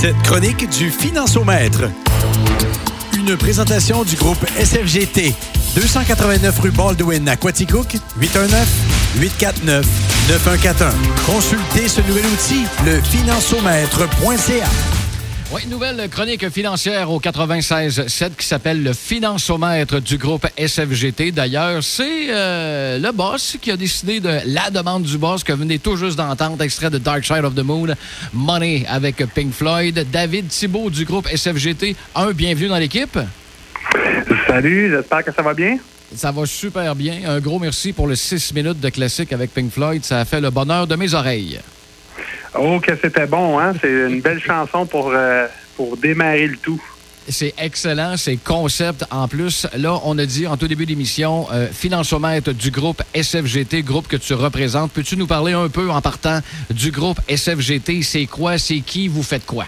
Cette chronique du Financiomètre. Une présentation du groupe SFGT. 289 rue Baldwin à Quaticook, 819-849-9141. Consultez ce nouvel outil, le financiomètre.ca. Oui, nouvelle chronique financière au 96.7 qui s'appelle le financiomètre du groupe SFGT. D'ailleurs, c'est euh, le boss qui a décidé de la demande du boss que vous venez tout juste d'entendre, extrait de Dark Side of the Moon, Money avec Pink Floyd. David Thibault du groupe SFGT, un, bienvenue dans l'équipe. Salut, j'espère que ça va bien. Ça va super bien. Un gros merci pour le 6 minutes de classique avec Pink Floyd. Ça a fait le bonheur de mes oreilles. Oh, que c'était bon, hein? C'est une belle chanson pour, euh, pour démarrer le tout. C'est excellent, c'est concept en plus. Là, on a dit en tout début d'émission, euh, financiomètre du groupe SFGT, groupe que tu représentes. Peux-tu nous parler un peu en partant du groupe SFGT? C'est quoi, c'est qui, vous faites quoi?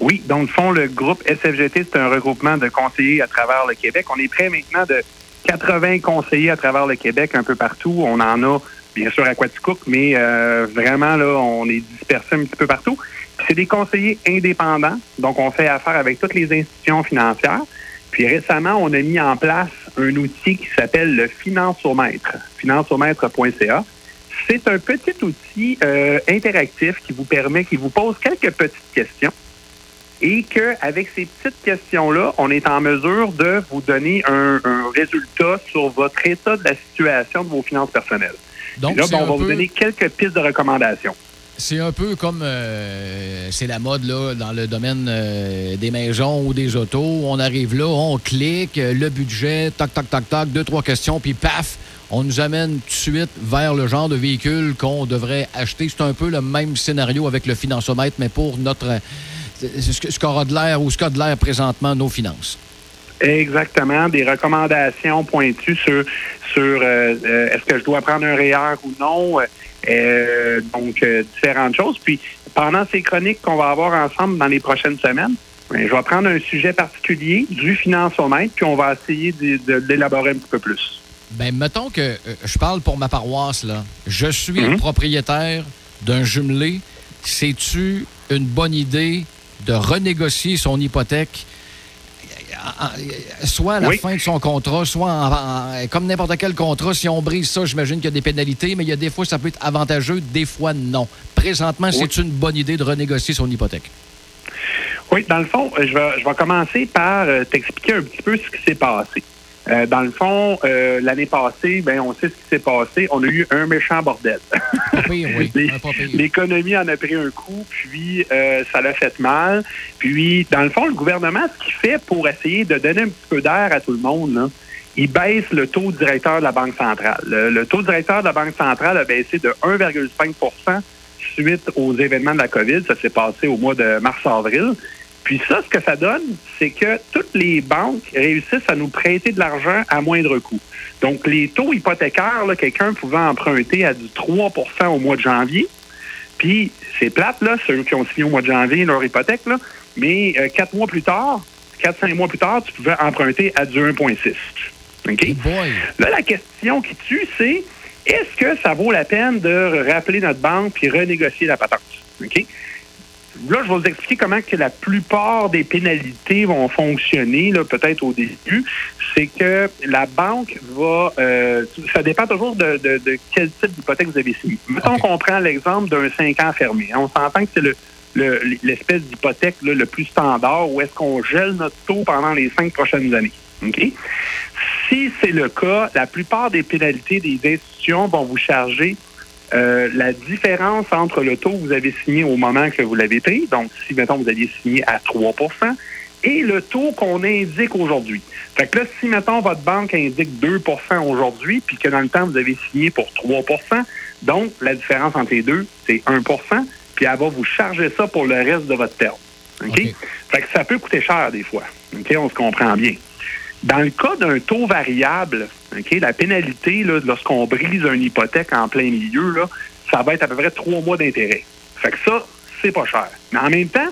Oui, dans le fond, le groupe SFGT, c'est un regroupement de conseillers à travers le Québec. On est près maintenant de 80 conseillers à travers le Québec, un peu partout. On en a bien sûr à Quaticook, mais euh, vraiment, là, on est dispersé un petit peu partout. C'est des conseillers indépendants, donc on fait affaire avec toutes les institutions financières. Puis récemment, on a mis en place un outil qui s'appelle le Financiomètre, financiomètre.ca. C'est un petit outil euh, interactif qui vous permet, qui vous pose quelques petites questions et qu'avec ces petites questions-là, on est en mesure de vous donner un, un résultat sur votre état de la situation de vos finances personnelles. Donc, là, ben, on va vous donner quelques pistes de recommandations. C'est un peu comme euh, c'est la mode là, dans le domaine euh, des maisons ou des autos. On arrive là, on clique, euh, le budget, tac, tac, tac, tac, deux, trois questions, puis paf, on nous amène tout de suite vers le genre de véhicule qu'on devrait acheter. C'est un peu le même scénario avec le financiomètre, mais pour notre ce qu'aura de l'air ou ce qu'a de l'air présentement nos finances. Exactement, des recommandations pointues sur sur euh, euh, est-ce que je dois prendre un REER ou non. Euh, donc différentes choses. Puis pendant ces chroniques qu'on va avoir ensemble dans les prochaines semaines, ben, je vais prendre un sujet particulier du financiomètre, puis on va essayer de, l'élaborer un petit peu plus. Ben mettons que je parle pour ma paroisse là. Je suis mhm. propriétaire d'un jumelé. C'est-tu une bonne idée de renégocier son hypothèque soit à la fin de son contrat, soit comme n'importe quel contrat. Si on brise ça, j'imagine qu'il y a des pénalités, mais il y a des fois, ça peut être avantageux, des fois, non. Présentement, c'est une bonne idée de renégocier son hypothèque. Oui, dans le fond, je vais, je vais commencer par euh, t'expliquer un petit peu ce qui s'est passé. Euh, dans le fond, euh, l'année passée, ben, on sait ce qui s'est passé. On a eu un méchant bordel. Oui, oui. L'économie en a pris un coup, puis euh, ça l'a fait mal. Puis, dans le fond, le gouvernement, ce qu'il fait pour essayer de donner un petit peu d'air à tout le monde, il baisse le taux directeur de la Banque centrale. Le, taux directeur de la Banque centrale a baissé de 1,5% suite aux événements de la COVID. Ça s'est passé au mois de mars-avril. Puis ça, ce que ça donne, c'est que toutes les banques réussissent à nous prêter de l'argent à moindre coût. Donc, les taux hypothécaires, quelqu'un pouvait emprunter à du 3% au mois de janvier. Puis, c'est plate, là, ceux qui ont signé au mois de janvier leur hypothèque, là, mais euh, quatre mois plus tard, quatre, cinq mois plus tard, tu pouvais emprunter à du 1,6. OK? Là, la question qui tue, c'est est-ce que ça vaut la peine de rappeler notre banque puis renégocier la patente? OK? Là, je vais vous expliquer comment que la plupart des pénalités vont fonctionner, peut-être au début. C'est que la banque va... Euh, ça dépend toujours de, quel type d'hypothèque vous avez signé. Mettons qu'on prend l'exemple d'un 5 ans fermé. On s'entend que c'est le l'espèce d'hypothèque le plus standard où est-ce qu'on gèle notre taux pendant les cinq prochaines années. OK? Si c'est le cas, la plupart des pénalités des institutions vont vous charger euh, la différence entre le taux que vous avez signé au moment que vous l'avez pris, donc si, mettons, vous aviez signé à 3% et le taux qu'on indique aujourd'hui. Fait que là, si, mettons, votre banque indique 2% aujourd'hui, puis que dans le temps, vous avez signé pour 3% donc la différence entre les deux, c'est 1% puis elle va vous charger ça pour le reste de votre terme. OK? Fait que ça peut coûter cher des fois. OK? On se comprend bien. Dans le cas d'un taux variable, la pénalité, lorsqu'on brise une hypothèque en plein milieu, là, ça va être à peu près trois mois d'intérêt. Fait que ça, c'est pas cher. Mais en même temps,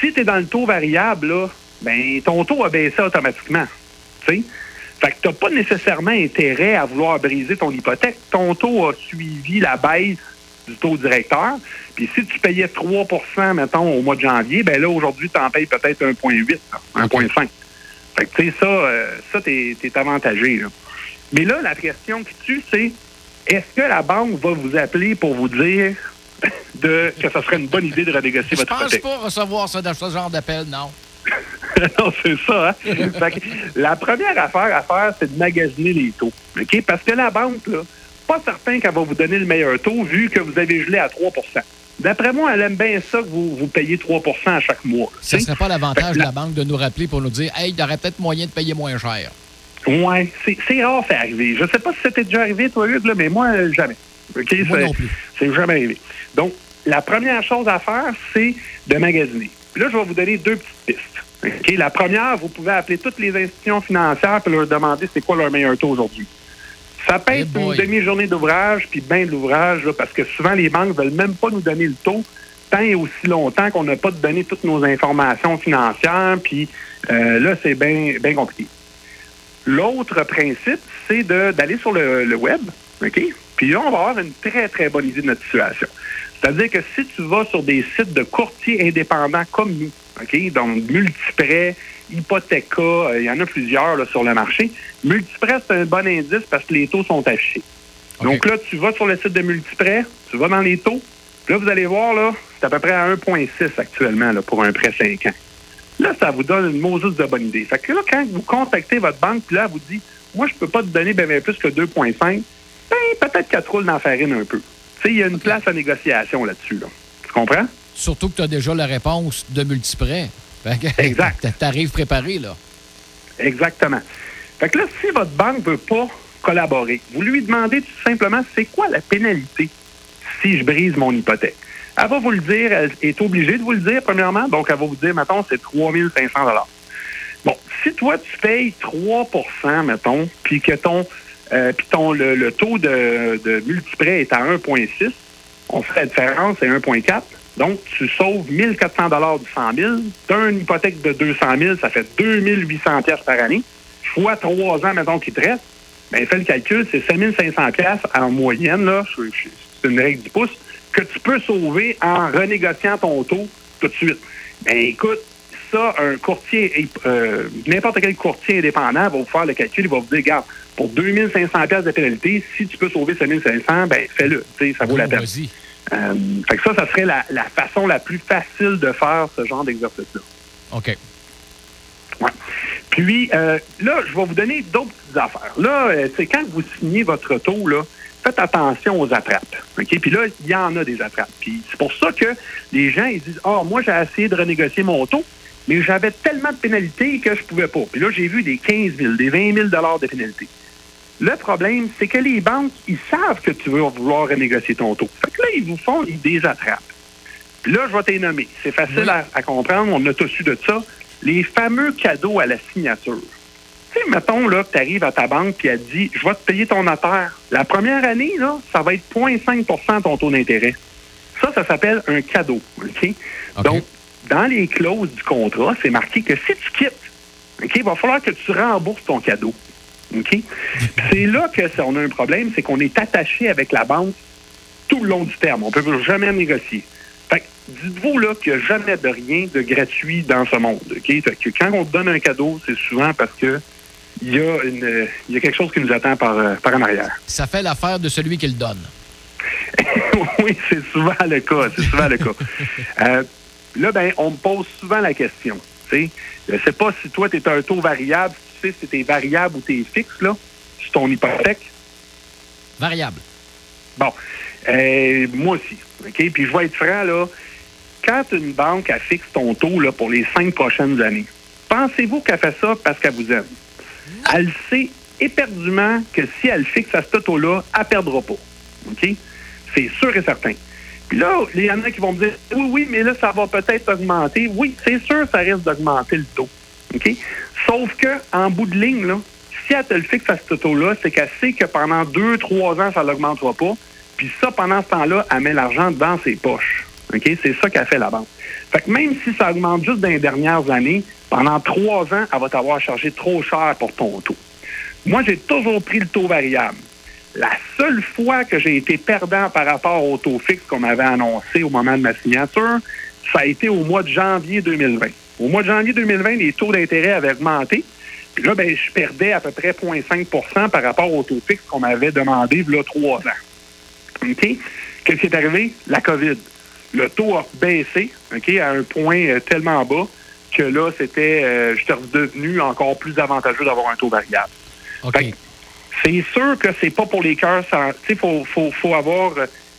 si tu es dans le taux variable, là, ben, ton taux a baissé automatiquement. Fait que tu n'as pas nécessairement intérêt à vouloir briser ton hypothèque. Ton taux a suivi la baisse du taux directeur. Puis si tu payais 3% mettons, au mois de janvier, ben là, aujourd'hui, tu en payes peut-être 1,8, 1,5. Fait que, tu sais, ça, euh, ça t'es es avantagé. Là. Mais là, la question qui tue, c'est est-ce que la banque va vous appeler pour vous dire de, que ce serait une bonne idée de renégocier votre hypothèque? Je pense pas recevoir ça, ce genre d'appel, non. non, c'est ça. Hein? la première affaire à faire, c'est de magasiner les taux. OK? Parce que la banque, là, pas certain qu'elle va vous donner le meilleur taux vu que vous avez gelé à 3 D'après moi, elle aime bien ça que vous, vous payez 3% à chaque mois. Ce ne serait pas l'avantage de la banque de nous rappeler pour nous dire Hey, il y aurait peut-être moyen de payer moins cher. Oui, c'est rare, c'est arrivé. Je ne sais pas si c'était déjà arrivé, toi, Hugues, mais moi, jamais. Moi non plus. C'est jamais arrivé. Donc, la première chose à faire, c'est de magasiner. Puis là, je vais vous donner deux petites pistes. La première, vous pouvez appeler toutes les institutions financières et leur demander c'est quoi leur meilleur taux aujourd'hui. Ça peut être une demi-journée d'ouvrage, puis bien de l'ouvrage, parce que souvent, les banques ne veulent même pas nous donner le taux tant et aussi longtemps qu'on n'a pas donné toutes nos informations financières, puis euh, là, c'est bien bien compliqué. L'autre principe, c'est d'aller sur le, web, OK? Puis là, on va avoir une très, très bonne idée de notre situation. C'est-à-dire que si tu vas sur des sites de courtiers indépendants comme nous, OK? Donc, multiprêt, Hypothéca, euh, il y en a plusieurs sur le marché. Multiprêt, c'est un bon indice parce que les taux sont affichés. Donc là, tu vas sur le site de Multiprêt, tu vas dans les taux. Là, vous allez voir, là, c'est à peu près à 1,6 actuellement là, pour un prêt 5 ans. Là, ça vous donne une Moses de bonne idée. Fait que là, quand vous contactez votre banque, puis là, elle vous dit Moi, je ne peux pas te donner bien, plus que 2,5, ben, peut-être qu'elle roule dans la farine un peu. Tu sais, il y a une place à négociation là-dessus. Là. Tu comprends? Surtout que tu as déjà la réponse de multiprêt. Exact. Tu arrives préparé, là. Exactement. Fait que là, si votre banque ne veut pas collaborer, vous lui demandez tout simplement c'est quoi la pénalité si je brise mon hypothèque? Elle va vous le dire, elle est obligée de vous le dire, premièrement. Donc, elle va vous dire, mettons, c'est 3 500 Bon, si toi, tu payes 3% mettons, puis que ton, euh, puis ton le, taux de, de multiprêt est à 1,6, on fait la différence, c'est 1,4. Donc, tu sauves 1400 dollars du 100 000. Tu as une hypothèque de 200 000, ça fait 2800 pièces par année. Fois trois ans, mettons, qu'il te reste. Bien, fais le calcul, c'est 5500 pièces en moyenne, là. C'est une règle du pouce, que tu peux sauver en renégociant ton taux tout de suite. Bien, écoute, ça, un courtier, euh, n'importe quel courtier indépendant va vous faire le calcul, il va vous dire, regarde, pour 2500 pièces de pénalité, si tu peux sauver 5500, ben fais-le, ça vaut la peine. Euh, fait que ça, ça serait la, façon la plus facile de faire ce genre d'exercice-là. OK. Ouais. Puis euh, là, je vais vous donner d'autres petites affaires. Là, euh, c'est quand vous signez votre taux, là, faites attention aux attrapes. OK? Puis là, il y en a des attrapes. Puis c'est pour ça que les gens ils disent Ah, moi, j'ai essayé de renégocier mon taux, mais j'avais tellement de pénalités que je pouvais pas. Puis là, j'ai vu des 15 000, des 20 000 de pénalités. Le problème, c'est que les banques, ils savent que tu veux vouloir renégocier ton taux. Fait que là, ils vous font attrapes. Puis là, je vais t'y nommer. C'est facile à, comprendre. On a tous su de ça. Les fameux cadeaux à la signature. Tu sais, mettons là, que tu arrives à ta banque et elle dit Je vais te payer ton notaire. La première année, là, ça va être 0,5% ton taux d'intérêt. Ça, ça s'appelle un cadeau. OK? Donc, dans les clauses du contrat, c'est marqué que si tu quittes, OK, il va falloir que tu rembourses ton cadeau. OK? C'est là que on a un problème, c'est qu'on est attaché avec la banque tout le long du terme. On ne peut jamais négocier. Fait dites-vous là qu'il n'y a jamais de rien de gratuit dans ce monde. OK? Fait que quand on te donne un cadeau, c'est souvent parce que il y, a une, il y a quelque chose qui nous attend par, euh, par en arrière. Ça fait l'affaire de celui qui le donne. oui, c'est souvent le cas. C'est souvent le cas. Euh, là, ben, on me pose souvent la question. Je ne sais pas si toi, tu es un taux variable, sais si t'es variable ou t'es fixe, là, sur ton hypothèque? Variable. Bon. Euh, moi aussi. OK? Puis je vais être franc, là. Quand une banque a fixe ton taux là, pour les cinq prochaines années, pensez-vous qu'elle fait ça parce qu'elle vous aime? Elle sait éperdument que si elle fixe à ce taux-là, elle ne perdra pas. OK? C'est sûr et certain. Puis là, il y en a qui vont me dire Oui, oui, mais là, ça va peut-être augmenter. Oui, c'est sûr, ça risque d'augmenter le taux. OK? Sauf que, en bout de ligne, si elle te le fixe à ce taux-là, c'est qu'elle sait que pendant deux, trois ans, ça ne l'augmentera pas. Puis ça, pendant ce temps-là, elle met l'argent dans ses poches. OK? C'est ça qu'elle fait la banque. Fait que même si ça augmente juste dans les dernières années, pendant trois ans, elle va t'avoir chargé trop cher pour ton taux. Moi, j'ai toujours pris le taux variable. La seule fois que j'ai été perdant par rapport au taux fixe qu'on m'avait annoncé au moment de ma signature, ça a été au mois de janvier 2020. Au mois de janvier 2020, les taux d'intérêt avaient augmenté. Puis là, ben, je perdais à peu près 0,5% par rapport au taux fixe qu'on m'avait demandé il y a trois ans. OK? Qu'est-ce qui est arrivé? La COVID. Le taux a baissé OK, à un point euh, tellement bas que là, c'était, euh, je suis devenu encore plus avantageux d'avoir un taux variable. C'est sûr que c'est pas pour les cœurs. Il faut, faut, faut avoir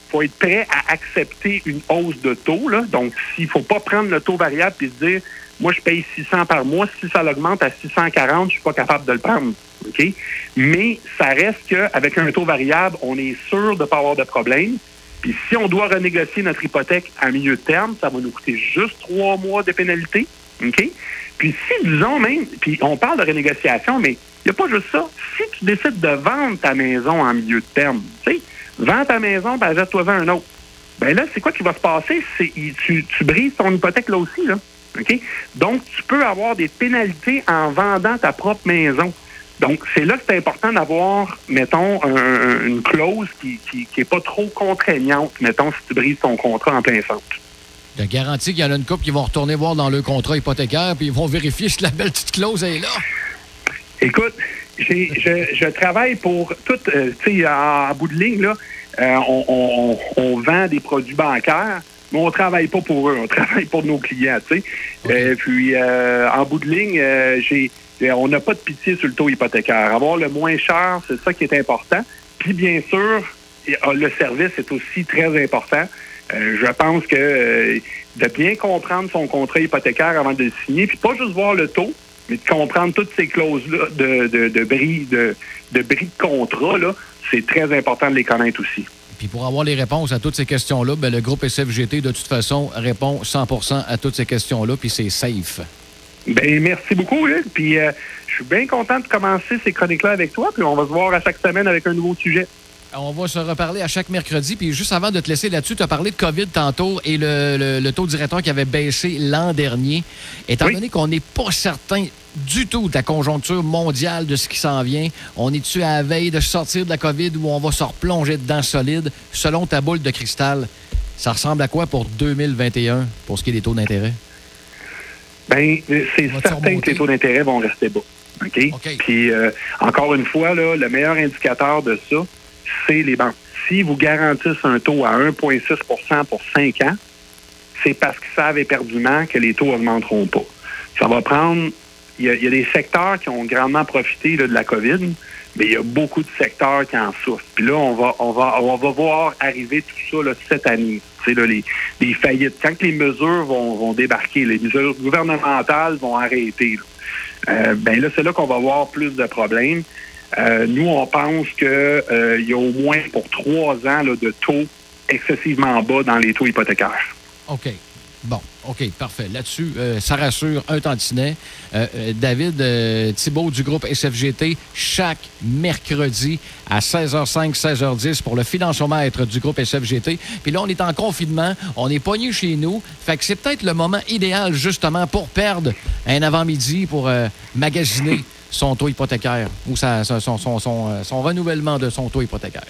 faut être prêt à accepter une hausse de taux. Là. Donc, s'il faut pas prendre le taux variable et se dire, moi, je paye 600 par mois, si ça l'augmente à 640, je suis pas capable de le prendre. Mais ça reste qu'avec un taux variable, on est sûr de ne pas avoir de problème. Puis si on doit renégocier notre hypothèque à milieu de terme, ça va nous coûter juste trois mois de pénalité. Puis si, disons même, puis on parle de renégociation, mais il n'y a pas juste ça. Si tu décides de vendre ta maison en milieu de terme, tu sais, vends ta maison, ben achète-toi un autre. Ben là, c'est quoi qui va se passer? C'est tu, tu brises ton hypothèque là aussi, là. OK? Donc, tu peux avoir des pénalités en vendant ta propre maison. Donc, c'est là que c'est important d'avoir, mettons, une clause qui n'est qui, pas trop contraignante, mettons, si tu brises ton contrat en plein centre. Tu garantis qu'il y en a une couple qui vont retourner voir dans le contrat hypothécaire puis ils vont vérifier si la belle petite clause est là. Écoute, je, travaille pour tout, euh, tu sais, en, bout de ligne, là, euh, on, vend des produits bancaires, mais on travaille pas pour eux, on travaille pour nos clients, tu sais. Euh, puis, en bout de ligne, j'ai, on n'a pas de pitié sur le taux hypothécaire. Avoir le moins cher, c'est ça qui est important. Puis, bien sûr, le service est aussi très important. je pense que de bien comprendre son contrat hypothécaire avant de le signer, puis pas juste voir le taux, mais de comprendre toutes ces clauses-là de, de, de bris de, de bris de contrat, c'est très important de les connaître aussi. Puis pour avoir les réponses à toutes ces questions-là, ben, le groupe SFGT, de toute façon, répond 100% à toutes ces questions-là, puis c'est safe. Ben merci beaucoup, Luc. Puis euh, je suis bien content de commencer ces chroniques-là avec toi, puis on va se voir à chaque semaine avec un nouveau sujet. On va se reparler à chaque mercredi. Puis juste avant de te laisser là-dessus, tu as parlé de COVID tantôt et le, taux directeur qui avait baissé l'an dernier. Étant donné qu'on n'est pas certain du tout de la conjoncture mondiale de ce qui s'en vient, on est-tu à la veille de sortir de la COVID ou on va se replonger dedans solide? Selon ta boule de cristal, ça ressemble à quoi pour 2021 pour ce qui est des taux d'intérêt? Bien, c'est certain que les taux d'intérêt vont rester bas. OK? Puis, euh, encore une fois, là, le meilleur indicateur de ça, c'est les banques. Si vous garantissent un taux à 1,6% pour 5 ans, c'est parce qu'ils savent éperdument que les taux augmenteront pas. Ça va prendre. Il y, a, des secteurs qui ont grandement profité de la COVID, mais il y a beaucoup de secteurs qui en souffrent. Puis là, on va, on va, on va voir arriver tout ça cette année. C'est les, les faillites. Quand les mesures vont, débarquer, les mesures gouvernementales vont arrêter. Euh, ben là, c'est là qu'on va voir plus de problèmes. Euh, nous, on pense qu'il euh, y a au moins pour trois ans de taux excessivement bas dans les taux hypothécaires. OK. Bon, OK, parfait. Là-dessus, euh, ça rassure un tantinet. David Thibault du groupe SFGT, chaque mercredi à 16h05, 16h10 pour le financiomètre du groupe SFGT. Puis là, on est en confinement, on est pogné chez nous. Fait que c'est peut-être le moment idéal, justement, pour perdre un avant-midi, pour magasiner son taux hypothécaire ou son, euh, son, renouvellement de son taux hypothécaire.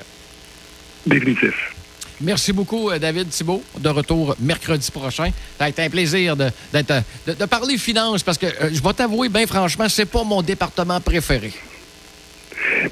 Définitif. Merci beaucoup, euh, David Thibault. De retour mercredi prochain. Ça a été un plaisir de, de, de parler finances parce que euh, je vais t'avouer, bien franchement, c'est pas mon département préféré.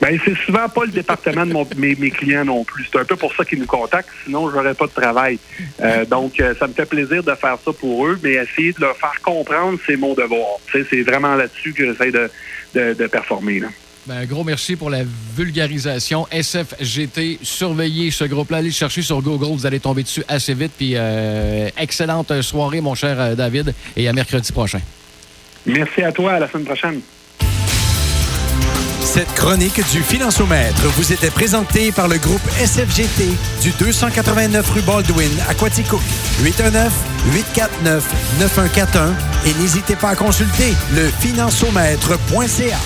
Ben, c'est souvent pas le département de mes, clients non plus. C'est un peu pour ça qu'ils nous contactent, sinon j'aurais pas de travail. Euh, donc, euh, ça me fait plaisir de faire ça pour eux, mais essayer de leur faire comprendre, c'est mon devoir. C'est vraiment là-dessus que j'essaie de, performer. Ben, gros merci pour la vulgarisation. SFGT, surveillez ce groupe-là. Allez le chercher sur Google. Vous allez tomber dessus assez vite. Puis, euh, excellente soirée, mon cher David, et à mercredi prochain. Merci à toi. À la semaine prochaine. Cette chronique du Financiomètre vous était présentée par le groupe SFGT du 289 rue Baldwin à Quaticook. 819-849-9141 et n'hésitez pas à consulter le financiomètre.ca.